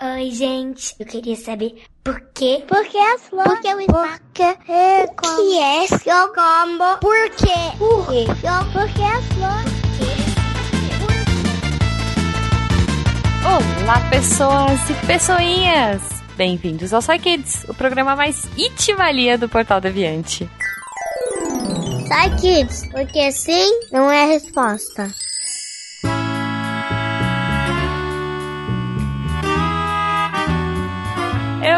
Oi, gente. Eu queria saber por quê? Por que as flores? Por que o espaço? Por que é como? que é seu combo? Por quê? Por quê? Por que as flores? Olá, pessoas e pessoinhas! Bem-vindos ao Soy Kids, o programa mais itivalia do Portal Deviante. Sai, kids, porque sim não é resposta.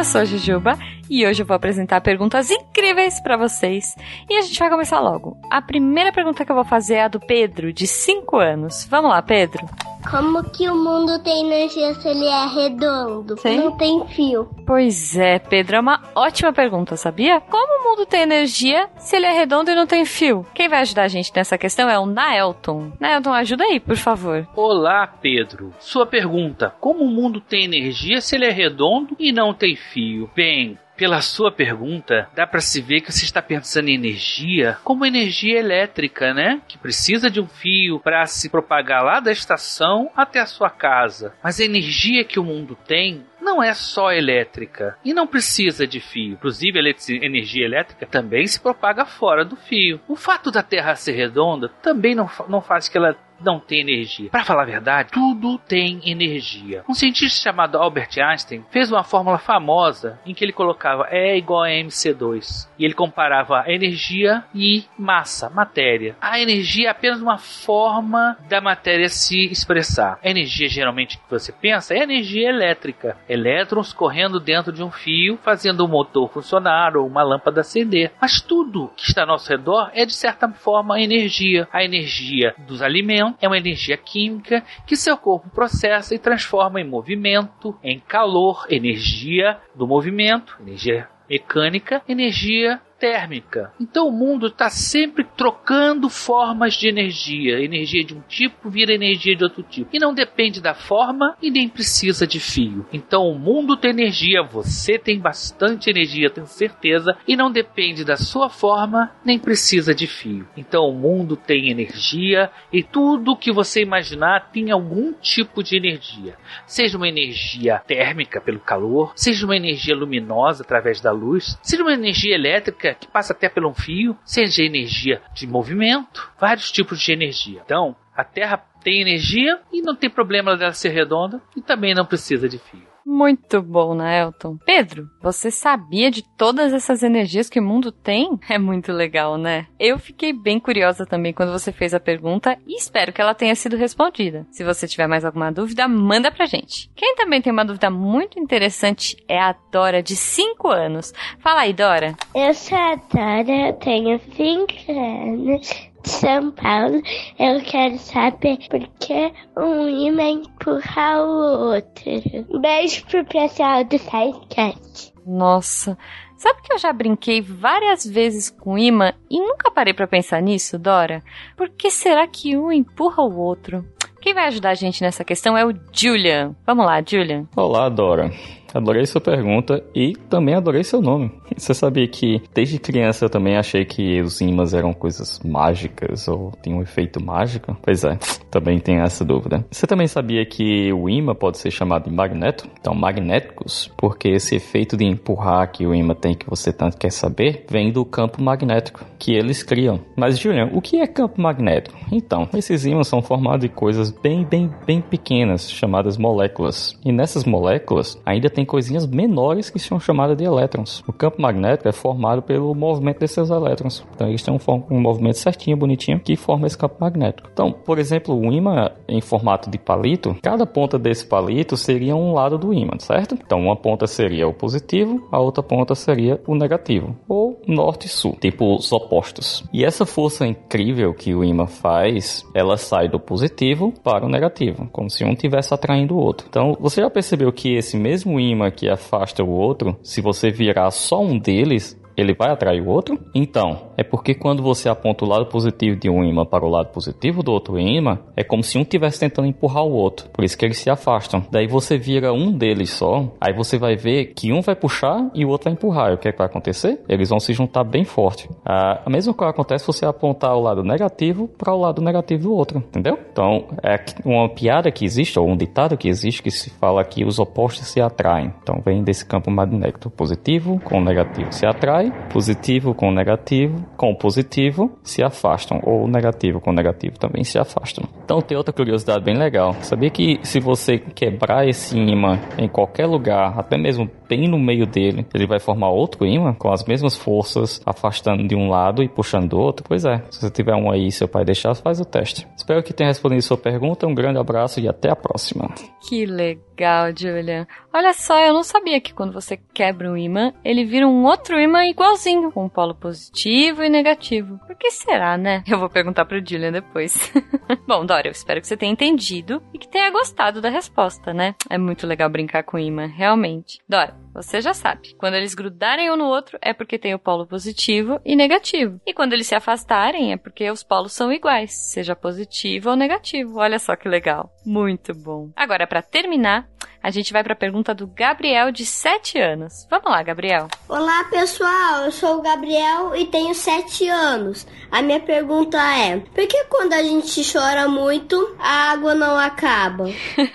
Eu sou Jujuba e hoje eu vou apresentar perguntas incríveis para vocês. E a gente vai começar logo. A primeira pergunta que eu vou fazer é a do Pedro, de 5 anos. Vamos lá, Pedro? Como que o mundo tem energia se ele é redondo? Sim. Não tem fio. Pois é, Pedro, é uma ótima pergunta, sabia? Como o mundo tem energia se ele é redondo e não tem fio? Quem vai ajudar a gente nessa questão é o Naelton. Naelton, ajuda aí, por favor. Olá, Pedro. Sua pergunta: como o mundo tem energia se ele é redondo e não tem fio? Bem, pela sua pergunta, dá para se ver que você está pensando em energia como energia elétrica, né? Que precisa de um fio para se propagar lá da estação até a sua casa. Mas a energia que o mundo tem não é só elétrica e não precisa de fio. Inclusive, a energia elétrica também se propaga fora do fio. O fato da Terra ser redonda também não, não faz que ela não tenha energia. Para falar a verdade, tudo tem energia. Um cientista chamado Albert Einstein fez uma fórmula famosa em que ele colocava E igual a mc2 e ele comparava energia e massa, matéria. A energia é apenas uma forma da matéria se expressar. A energia geralmente que você pensa é energia elétrica, elétrons correndo dentro de um fio, fazendo o motor funcionar ou uma lâmpada acender. Mas tudo que está ao nosso redor é de certa forma energia. A energia dos alimentos é uma energia química que seu corpo processa e transforma em movimento, em calor, energia do movimento, energia mecânica, energia térmica. Então o mundo está sempre trocando formas de energia. Energia de um tipo vira energia de outro tipo. E não depende da forma e nem precisa de fio. Então o mundo tem energia, você tem bastante energia, tenho certeza, e não depende da sua forma nem precisa de fio. Então o mundo tem energia e tudo que você imaginar tem algum tipo de energia. Seja uma energia térmica pelo calor, seja uma energia luminosa através da luz, seja uma energia elétrica que passa até um fio, seja energia de movimento, vários tipos de energia. Então, a Terra tem energia e não tem problema dela ser redonda e também não precisa de fio. Muito bom, Naelton. Pedro, você sabia de todas essas energias que o mundo tem? É muito legal, né? Eu fiquei bem curiosa também quando você fez a pergunta e espero que ela tenha sido respondida. Se você tiver mais alguma dúvida, manda pra gente. Quem também tem uma dúvida muito interessante é a Dora, de 5 anos. Fala aí, Dora. Eu sou a Dora, eu tenho 5 anos. De São Paulo, eu quero saber por que um imã empurra o outro. Beijo pro pessoal do SciCast. Nossa, sabe que eu já brinquei várias vezes com imã e nunca parei pra pensar nisso, Dora? Por que será que um empurra o outro? Quem vai ajudar a gente nessa questão é o Julian. Vamos lá, Julian. Olá, Dora. Adorei sua pergunta e também adorei seu nome. Você sabia que desde criança eu também achei que os ímãs eram coisas mágicas ou tinham um efeito mágico? Pois é, também tenho essa dúvida. Você também sabia que o imã pode ser chamado de magneto? Então, magnéticos, porque esse efeito de empurrar que o imã tem que você tanto quer saber, vem do campo magnético que eles criam. Mas, Julian, o que é campo magnético? Então, esses ímãs são formados de coisas bem, bem, bem pequenas, chamadas moléculas. E nessas moléculas ainda tem coisinhas menores que são chamadas de elétrons. O campo magnético é formado pelo movimento desses elétrons. Então, eles têm um, um movimento certinho, bonitinho, que forma esse campo magnético. Então, por exemplo, o ímã em formato de palito, cada ponta desse palito seria um lado do ímã, certo? Então, uma ponta seria o positivo, a outra ponta seria o negativo, ou norte e sul, tipo os opostos. E essa força incrível que o ímã faz, ela sai do positivo para o negativo, como se um estivesse atraindo o outro. Então, você já percebeu que esse mesmo ímã que afasta o outro, se você virar só um deles, ele vai atrair o outro? Então, é porque quando você aponta o lado positivo de um imã para o lado positivo do outro imã, é como se um estivesse tentando empurrar o outro. Por isso que eles se afastam. Daí você vira um deles só, aí você vai ver que um vai puxar e o outro vai empurrar. E o que, é que vai acontecer? Eles vão se juntar bem forte. A mesma coisa acontece se você apontar o lado negativo para o lado negativo do outro, entendeu? Então, é uma piada que existe, ou um ditado que existe, que se fala que os opostos se atraem. Então, vem desse campo magnético. Positivo com negativo se atrai, positivo com negativo, com positivo se afastam, ou negativo com negativo também se afastam. Então, tem outra curiosidade bem legal. Sabia que se você quebrar esse imã em qualquer lugar, até mesmo bem no meio dele, ele vai formar outro imã com as mesmas forças, afastando de um lado e puxando do outro? Pois é. Se você tiver um aí, seu pai deixar, faz o teste. Espero que tenha respondido sua pergunta. Um grande abraço e até a próxima. Que legal, Julia. Olha só, eu não sabia que quando você quebra um imã, ele vira um outro imã igualzinho, com um polo positivo e negativo. Por que será, né? Eu vou perguntar pro Julian depois. Bom, Dora, eu espero que você tenha entendido e que tenha gostado da resposta, né? É muito legal brincar com imã, realmente. Dora, você já sabe. Quando eles grudarem um no outro, é porque tem o polo positivo e negativo. E quando eles se afastarem, é porque os polos são iguais, seja positivo ou negativo. Olha só que legal. Muito bom. Agora, para terminar, a gente vai para a pergunta do Gabriel, de 7 anos. Vamos lá, Gabriel. Olá, pessoal. Eu sou o Gabriel e tenho 7 anos. A minha pergunta é: por que quando a gente chora muito, a água não acaba?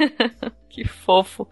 que fofo.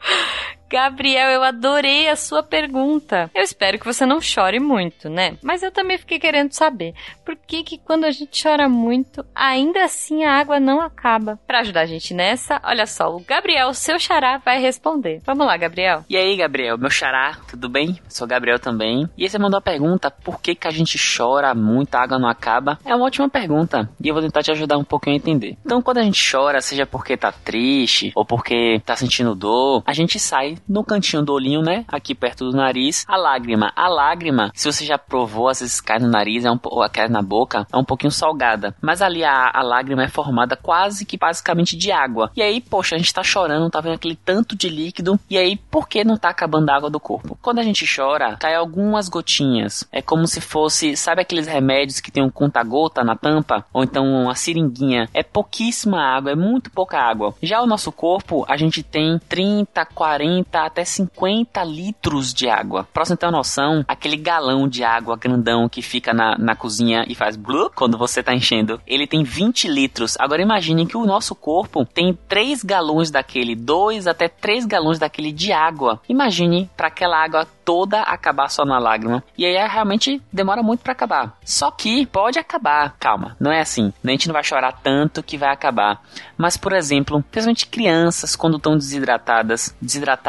Gabriel, eu adorei a sua pergunta. Eu espero que você não chore muito, né? Mas eu também fiquei querendo saber por que que quando a gente chora muito, ainda assim a água não acaba. Para ajudar a gente nessa, olha só, o Gabriel, seu xará, vai responder. Vamos lá, Gabriel. E aí, Gabriel, meu xará, tudo bem? Sou Gabriel também. E você mandou a pergunta, por que que a gente chora muito, a água não acaba? É uma ótima pergunta e eu vou tentar te ajudar um pouquinho a entender. Então, quando a gente chora, seja porque tá triste ou porque tá sentindo dor, a gente sai no cantinho do olhinho, né? Aqui perto do nariz, a lágrima. A lágrima, se você já provou, às vezes cai no nariz, é um, ou cai na boca, é um pouquinho salgada. Mas ali a, a lágrima é formada quase que basicamente de água. E aí, poxa, a gente tá chorando, tá vendo aquele tanto de líquido. E aí, por que não tá acabando a água do corpo? Quando a gente chora, cai algumas gotinhas. É como se fosse, sabe aqueles remédios que tem um conta-gota na tampa? Ou então uma seringuinha. É pouquíssima água, é muito pouca água. Já o nosso corpo, a gente tem 30, 40 até 50 litros de água. Pra você ter uma noção, aquele galão de água grandão que fica na, na cozinha e faz blu quando você tá enchendo, ele tem 20 litros. Agora imagine que o nosso corpo tem 3 galões daquele, 2 até 3 galões daquele de água. Imagine para aquela água toda acabar só na lágrima. E aí realmente demora muito para acabar. Só que pode acabar, calma, não é assim. A gente não vai chorar tanto que vai acabar. Mas, por exemplo, principalmente crianças quando estão desidratadas,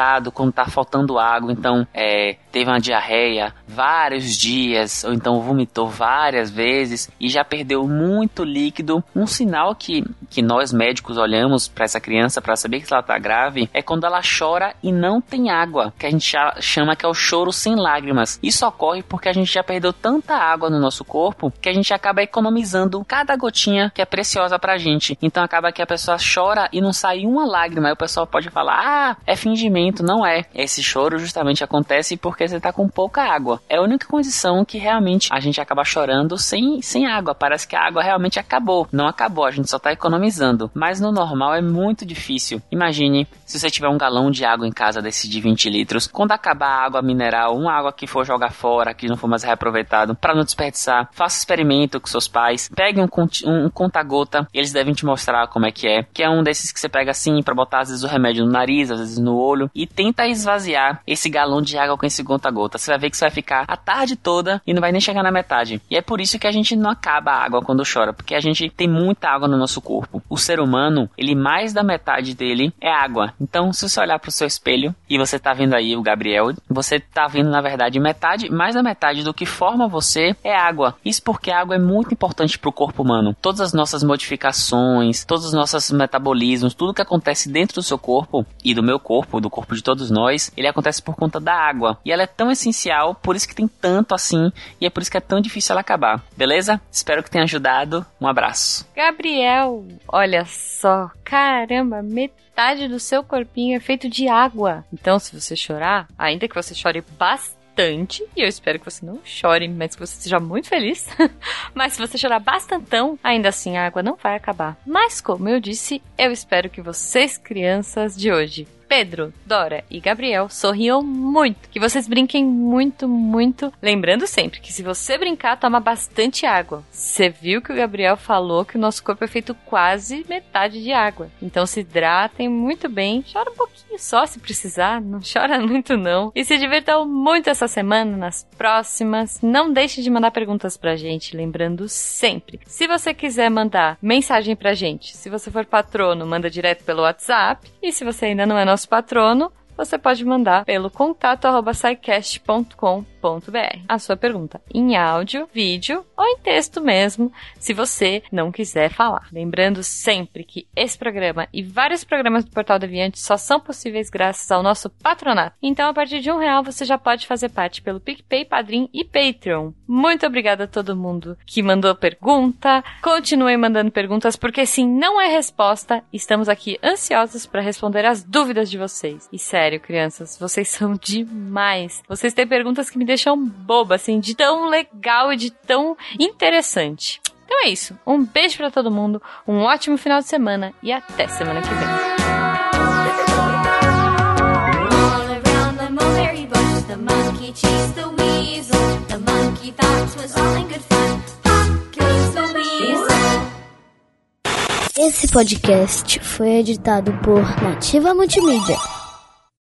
desidratado, quando tá faltando água, então é, teve uma diarreia vários dias, ou então vomitou várias vezes e já perdeu muito líquido. Um sinal que, que nós médicos olhamos para essa criança para saber que ela tá grave é quando ela chora e não tem água, que a gente chama que é o choro sem lágrimas. Isso ocorre porque a gente já perdeu tanta água no nosso corpo que a gente acaba economizando cada gotinha que é preciosa pra gente. Então acaba que a pessoa chora e não sai uma lágrima. Aí o pessoal pode falar: "Ah, é fingimento". Não é. Esse choro justamente acontece porque você tá com pouca água. É a única condição que realmente a gente acaba chorando sem, sem água. Parece que a água realmente acabou. Não acabou, a gente só tá economizando. Mas no normal é muito difícil. Imagine se você tiver um galão de água em casa desse de 20 litros. Quando acabar a água mineral, uma água que for jogar fora, que não for mais reaproveitado, para não desperdiçar, faça experimento com seus pais. Pegue um, um, um conta-gota, eles devem te mostrar como é que é. Que é um desses que você pega assim para botar às vezes o remédio no nariz, às vezes no olho. E tenta esvaziar esse galão de água com esse conta-gota. Você vai ver que você vai ficar a tarde toda e não vai nem chegar na metade. E é por isso que a gente não acaba a água quando chora, porque a gente tem muita água no nosso corpo. O ser humano, ele mais da metade dele é água. Então, se você olhar pro seu espelho e você tá vendo aí o Gabriel, você tá vendo na verdade metade, mais da metade do que forma você é água. Isso porque a água é muito importante pro corpo humano. Todas as nossas modificações, todos os nossos metabolismos, tudo que acontece dentro do seu corpo e do meu corpo, do corpo de todos nós, ele acontece por conta da água. E ela é tão essencial, por isso que tem tanto assim, e é por isso que é tão difícil ela acabar. Beleza? Espero que tenha ajudado. Um abraço. Gabriel, olha só, caramba, metade do seu corpinho é feito de água. Então, se você chorar, ainda que você chore bastante, e eu espero que você não chore, mas que você seja muito feliz. mas se você chorar bastantão, ainda assim a água não vai acabar. Mas como eu disse, eu espero que vocês, crianças de hoje, Pedro, Dora e Gabriel sorriam muito. Que vocês brinquem muito, muito. Lembrando sempre que se você brincar, toma bastante água. Você viu que o Gabriel falou que o nosso corpo é feito quase metade de água. Então se hidratem muito bem. Chora um pouquinho só se precisar. Não chora muito não. E se divirtam muito essa semana, nas próximas. Não deixe de mandar perguntas pra gente. Lembrando sempre. Se você quiser mandar mensagem pra gente, se você for patrono, manda direto pelo WhatsApp. E se você ainda não é nosso patrono, você pode mandar pelo contato a sua pergunta em áudio, vídeo ou em texto mesmo, se você não quiser falar. Lembrando sempre que esse programa e vários programas do Portal Deviante só são possíveis graças ao nosso patronato. Então, a partir de um real, você já pode fazer parte pelo PicPay, Padrim e Patreon. Muito obrigada a todo mundo que mandou pergunta. Continuem mandando perguntas, porque sim, não é resposta. Estamos aqui ansiosos para responder as dúvidas de vocês. E sério, crianças, vocês são demais. Vocês têm perguntas que me deixam deixam boba, assim, de tão legal e de tão interessante. Então é isso. Um beijo para todo mundo, um ótimo final de semana e até semana que vem. Esse podcast foi editado por Nativa Multimídia.